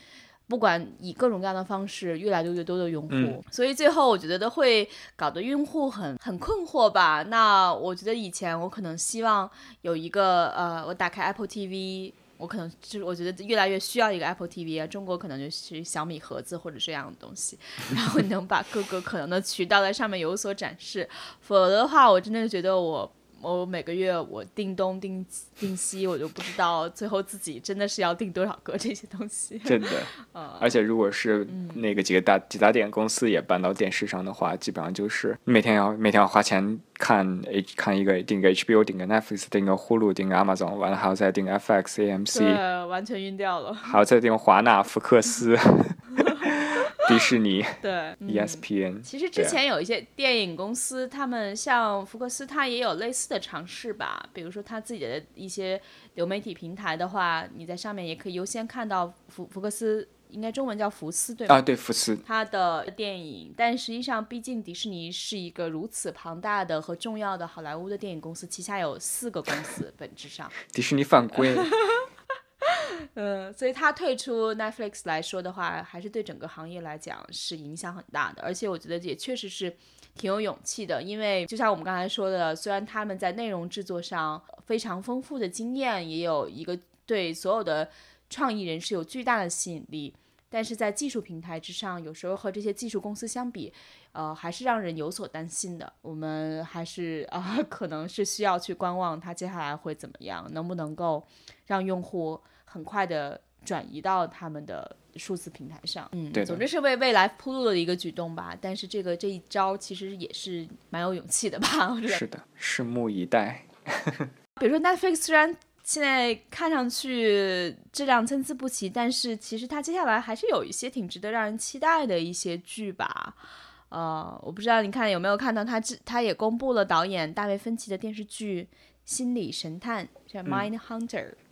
不管以各种各样的方式，越来越越多的用户，所以最后我觉得都会搞得用户很很困惑吧。那我觉得以前我可能希望有一个呃，我打开 Apple TV，我可能就是我觉得越来越需要一个 Apple TV 啊。中国可能就是小米盒子或者这样的东西，然后能把各个可能的渠道在上面有所展示。否则的话，我真的觉得我。我每个月我定东订订西，我就不知道最后自己真的是要定多少个这些东西。[LAUGHS] 真的，[LAUGHS] 而且如果是那个几个大几大电影公司也搬到电视上的话，基本上就是每天要每天要花钱看 H 看一个订个 HBO，订个 Netflix，订个 Hulu，订个 Amazon，完了还要再订 FX、AMC，对，完全晕掉了。[LAUGHS] 还要再订华纳、福克斯。迪士尼对，ESPN。[LAUGHS] 其实之前有一些电影公司，他们像福克斯，它也有类似的尝试吧。比如说，他自己的一些流媒体平台的话，你在上面也可以优先看到福福克斯，应该中文叫福斯对吧？啊，对，福斯。他的电影，但实际上，毕竟迪士尼是一个如此庞大的和重要的好莱坞的电影公司，旗下有四个公司，本质上。迪士尼犯规。[LAUGHS] [LAUGHS] 嗯，所以他退出 Netflix 来说的话，还是对整个行业来讲是影响很大的。而且我觉得也确实是挺有勇气的，因为就像我们刚才说的，虽然他们在内容制作上非常丰富的经验，也有一个对所有的创意人士有巨大的吸引力，但是在技术平台之上，有时候和这些技术公司相比，呃，还是让人有所担心的。我们还是啊、可能是需要去观望它接下来会怎么样，能不能够让用户很快的转移到他们的数字平台上。嗯，对总之是为未来铺路的一个举动吧。但是这个这一招其实也是蛮有勇气的吧？我觉得。是的，拭目以待。[LAUGHS] 比如说 Netflix 虽然现在看上去质量参差不齐，但是其实它接下来还是有一些挺值得让人期待的一些剧吧。呃，我不知道你看有没有看到他之，他也公布了导演大卫芬奇的电视剧《心理神探》叫《Mind Hunter》。它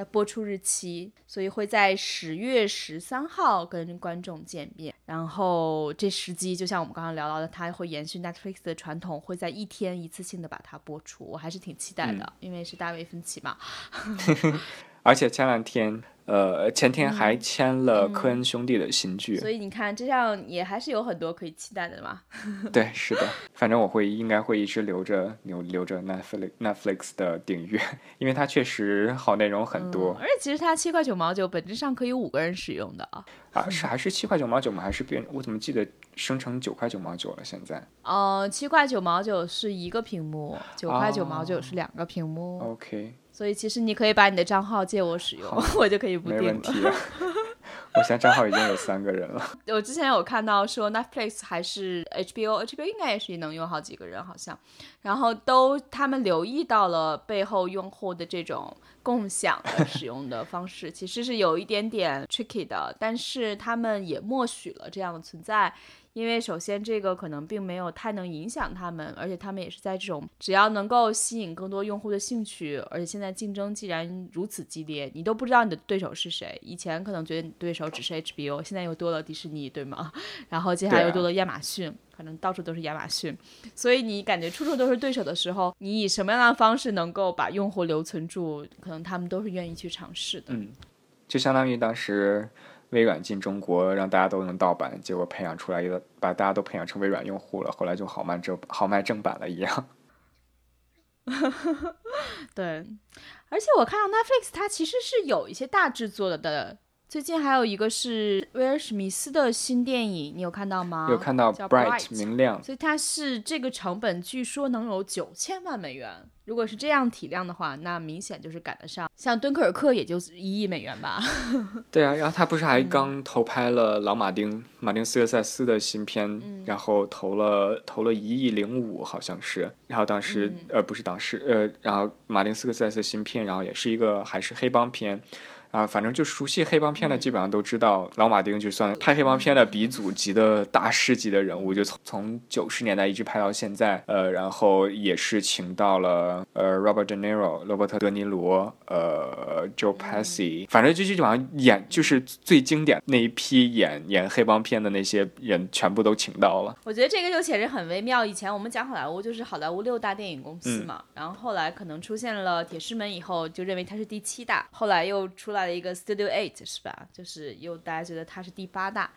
的播出日期，所以会在十月十三号跟观众见面。然后这时机就像我们刚刚聊到的，它会延续 Netflix 的传统，会在一天一次性的把它播出。我还是挺期待的，因为是大卫芬奇嘛。[LAUGHS] 而且前两天，呃，前天还签了科恩兄弟的新剧，所以你看，这样也还是有很多可以期待的嘛。[LAUGHS] 对，是的，反正我会应该会一直留着留留着 Netflix Netflix 的订阅，[LAUGHS] 因为它确实好内容很多。而且其实它七块九毛九，本质上可以五个人使用的啊。啊，是还是七块九毛九吗？还是变？我怎么记得升成九块九毛九了？现在？呃，七块九毛九是一个屏幕，九块九毛九是两个屏幕。OK，所以其实你可以把你的账号借我使用，[LAUGHS] 我就可以不没订了。问题了。[LAUGHS] 我现在账号已经有三个人了。[LAUGHS] 我之前有看到说 Netflix 还是 HBO，HBO 应该也是能用好几个人，好像，然后都他们留意到了背后用户的这种共享的使用的方式，其实是有一点点 tricky 的，但是他们也默许了这样的存在。因为首先这个可能并没有太能影响他们，而且他们也是在这种只要能够吸引更多用户的兴趣，而且现在竞争既然如此激烈，你都不知道你的对手是谁。以前可能觉得你对手只是 HBO，现在又多了迪士尼，对吗？[LAUGHS] 然后接下来又多了亚马逊，可能到处都是亚马逊，所以你感觉处处都是对手的时候，你以什么样的方式能够把用户留存住，可能他们都是愿意去尝试的。嗯，就相当于当时微软进中国，让大家都用盗版，结果培养出来一个把大家都培养成微软用户了，后来就好卖正好卖正版了一样。[LAUGHS] 对，而且我看到 Netflix 它其实是有一些大制作的的。最近还有一个是威尔史密斯的新电影，你有看到吗？有看到叫 Bright 明亮，所以它是这个成本据说能有九千万美元。如果是这样体量的话，那明显就是赶得上。像敦刻尔克也就一亿美元吧。[LAUGHS] 对啊，然后他不是嗯还刚投拍了老马丁、马丁斯科塞斯的新片，嗯然后投了投了一亿零五，好像是。然后当时、嗯呃不是当时呃，然后马丁斯科塞斯新片，然后也是一个还是黑帮片。啊，反正就熟悉黑帮片的，基本上都知道老马丁就算拍黑帮片的鼻祖级的大师级的人物，就从从九十年代一直拍到现在。呃，然后也是请到了呃 Robert De Niro、罗伯特·德尼罗、呃 Joe Pesci，反正就基本上演就是最经典那一批演演黑帮片的那些人全部都请到了。我觉得这个就显示很微妙。以前我们讲好莱坞就是好莱坞六大电影公司嘛，然后后来可能出现了铁狮门以后，就认为它是第七大，后来又出来了一个 Studio Eight 是吧？就是又大家觉得它是第八大。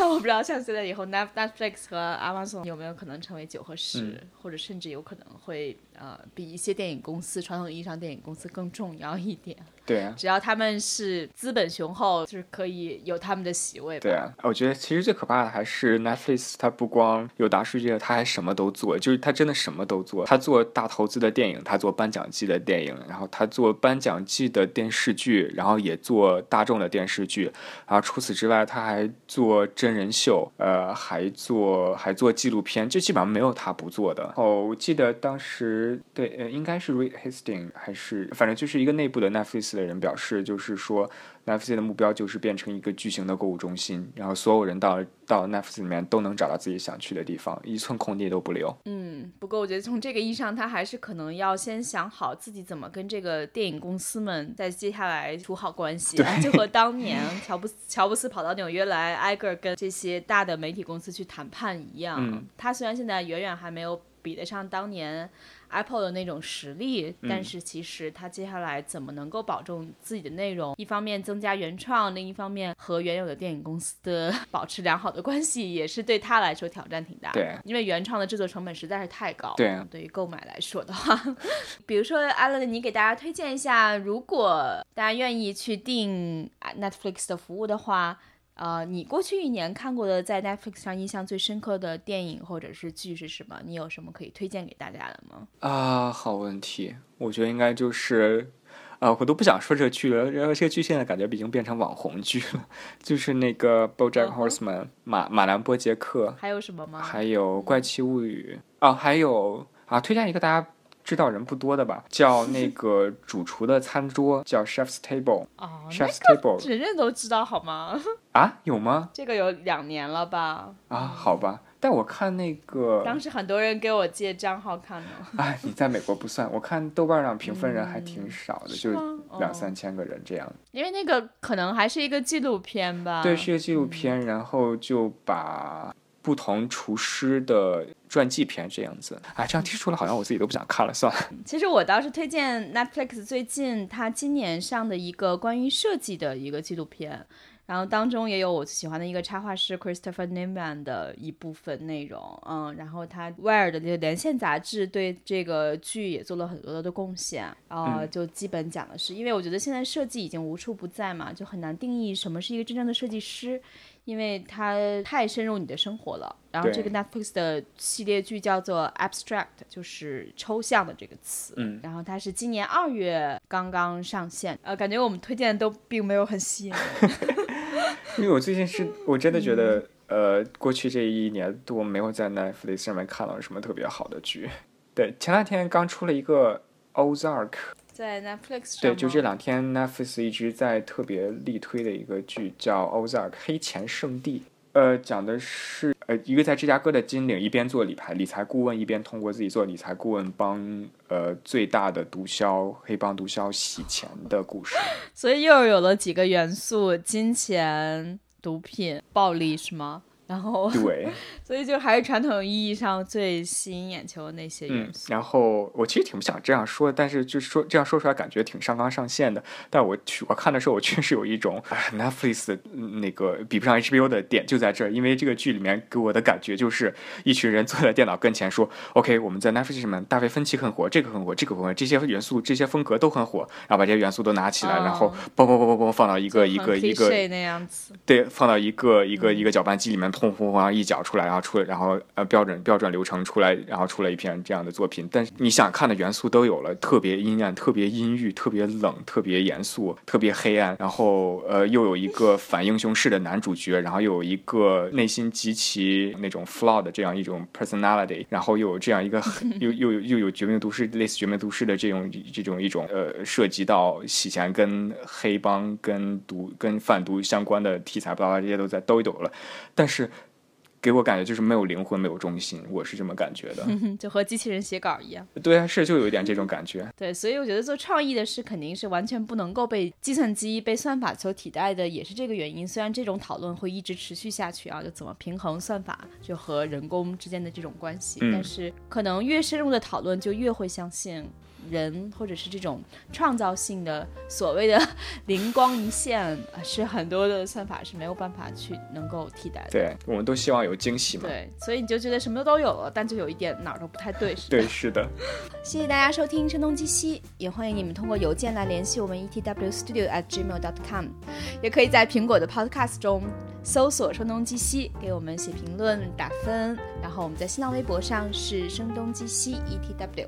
我不知道像现在以后 Net Netflix 和 Amazon 有没有可能成为九和十、或者甚至有可能会呃比一些电影公司传统意义上电影公司更重要一点。对啊，只要他们是资本雄厚，就是可以有他们的席位吧。对啊，我觉得其实最可怕的还是 Netflix，它不光有大世界，它还什么都做，就是它真的什么都做。它做大投资的电影，它做颁奖季的电影，然后它做颁奖季的电视剧，然后也做大众的电视剧，然后除此之外，它还做真人秀，呃，还做还做纪录片，就基本上没有它不做的。哦，我记得当时对，呃，应该是 Reed Hastings 还是反正就是一个内部的 Netflix 的人表示，就是说 Netflix 的目标就是变成一个巨型的购物中心，然后所有人到到 Netflix 里面都能找到自己想去的地方，一寸空地都不留。嗯，不过我觉得从这个意义上，他还是可能要先想好自己怎么跟这个电影公司们在接下来处好关系，就和当年乔布斯乔布斯跑到纽约来挨个跟这些大的媒体公司去谈判一样。嗯他虽然现在远远还没有比得上当年 Apple 的那种实力，但是其实它接下来怎么能够保证自己的内容，一方面增加原创，另一方面和原有的电影公司的 [LAUGHS] 保持良好的关系，也是对他来说挑战挺大的。对，因为原创的制作成本实在是太高。对，对于购买来说的话，[LAUGHS] 比如说 Alan，你给大家推荐一下，如果大家愿意去订 Netflix 的服务的话。呃，你过去一年看过的在 Netflix 上印象最深刻的电影或者是剧是什么？你有什么可以推荐给大家的吗？啊，好问题，我觉得应该就是，啊，我都不想说这个剧了，然后这个剧现在感觉已经变成网红剧了，[LAUGHS] 就是那个 BoJack Horseman 马马兰波杰克，还有什么吗？还有怪奇物语啊，还有啊，推荐一个大家。知道人不多的吧，叫 [LAUGHS] 那个主厨的餐桌，叫 Chef's Table。[LAUGHS] 哦，Chef's Table，人人都知道好吗？啊，有吗？这个有两年了吧？啊，好吧，但我看那个，当时很多人给我借账号看的。哎，[LAUGHS] 你在美国不算，我看豆瓣上评分人还挺少的，就两三千个人这样。因为那个可能还是一个纪录片吧？对，是一个纪录片，然后就把。不同厨师的传记片这样子，哎，这样提出来好像我自己都不想看了，算了。其实我倒是推荐 Netflix 最近它今年上的一个关于设计的一个纪录片，然后当中也有我喜欢的一个插画师 Christopher Neiman 的一部分内容，嗯，然后他 Wired 的连线杂志对这个剧也做了很多的贡献，然后就基本讲的是，因为我觉得现在设计已经无处不在嘛，就很难定义什么是一个真正的设计师。因为它太深入你的生活了。然后这个 Netflix 的系列剧叫做 Abstract，就是抽象的这个词。嗯。然后它是今年二月刚刚上线。呃，感觉我们推荐的都并没有很吸引。[LAUGHS] 因为我最近是 [LAUGHS] 我真的觉得，呃，过去这一年多没有在 Netflix 上面看到什么特别好的剧。对，前两天刚出了一个 Ozark。在 Netflix 上，对，就这两天 Netflix 一直在特别力推的一个剧叫《Ozark 黑钱圣地》。呃，讲的是呃一个在芝加哥的金领一边做理财理财顾问，一边通过自己做理财顾问帮呃最大的毒枭黑帮毒枭洗钱的故事。[LAUGHS] 所以又有了几个元素：金钱、毒品、暴力，是吗？然后对，[LAUGHS] 所以就还是传统意义上最吸引眼球的那些元素。然后我其实挺不想这样说，但是就是说这样说出来感觉挺上纲上线的。但我去我看的时候，我确实有一种 Netflix 那个比不上 HBO 的点就在这儿，因为这个剧里面给我的感觉就是一群人坐在电脑跟前说：“OK，我们在 Netflix 上面大卫芬奇很火，这个很火，这个很火，这些元素、这些风格都很火。”然后把这些元素都拿起来，然后嘣嘣嘣嘣嘣放到一个一个一个对，放到一个一个一个搅拌机里面。轰轰轰！一脚出来，然后出来，然后呃标准标准流程出来，然后出了一篇这样的作品。但是你想看的元素都有了，特别阴暗，特别阴郁，特别冷，特别严肃，特别黑暗。然后呃又有一个反英雄式的男主角，然后又有一个内心极其那种 flaw 的这样一种 personality，然后又有这样一个又又又有绝命毒师类似绝命毒师的这种这种一种呃涉及到洗钱跟黑帮跟毒跟贩毒相关的题材，巴拉巴拉这些都在都有了。但是，给我感觉就是没有灵魂，没有中心，我是这么感觉的，[LAUGHS] 就和机器人写稿一样。[LAUGHS] 对啊，是就有一点这种感觉。对，所以我觉得做创意的事肯定是完全不能够被计算机、被算法所替代的，也是这个原因。虽然这种讨论会一直持续下去啊，就怎么平衡算法就和人工之间的这种关系，但是可能越深入的讨论，就越会相信。人或者是这种创造性的所谓的 [LAUGHS] 灵光一现，是很多的算法是没有办法去能够替代的。对，我们都希望有惊喜嘛。对，所以你就觉得什么都有了，但就有一点哪儿都不太对，是对，是的。[LAUGHS] 谢谢大家收听《声东击西》，也欢迎你们通过邮件来联系我们 etwstudio@gmail.com，也可以在苹果的 Podcast 中搜索“声东击西”，给我们写评论、打分。然后我们在新浪微博上是“声东击西 etw”。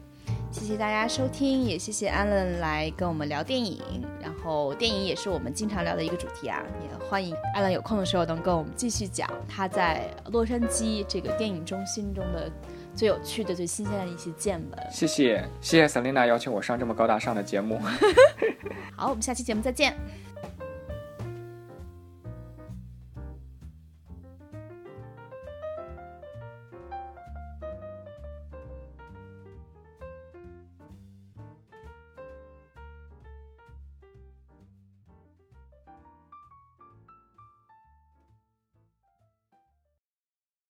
谢谢大家收听，也谢谢 Allen 来跟我们聊电影。然后电影也是我们经常聊的一个主题啊，也欢迎 Allen 有空的时候能跟我们继续讲他在洛杉矶这个电影中心中的最有趣的、最新鲜的一些见闻。谢谢，谢谢 Selina 邀请我上这么高大上的节目。[LAUGHS] 好，我们下期节目再见。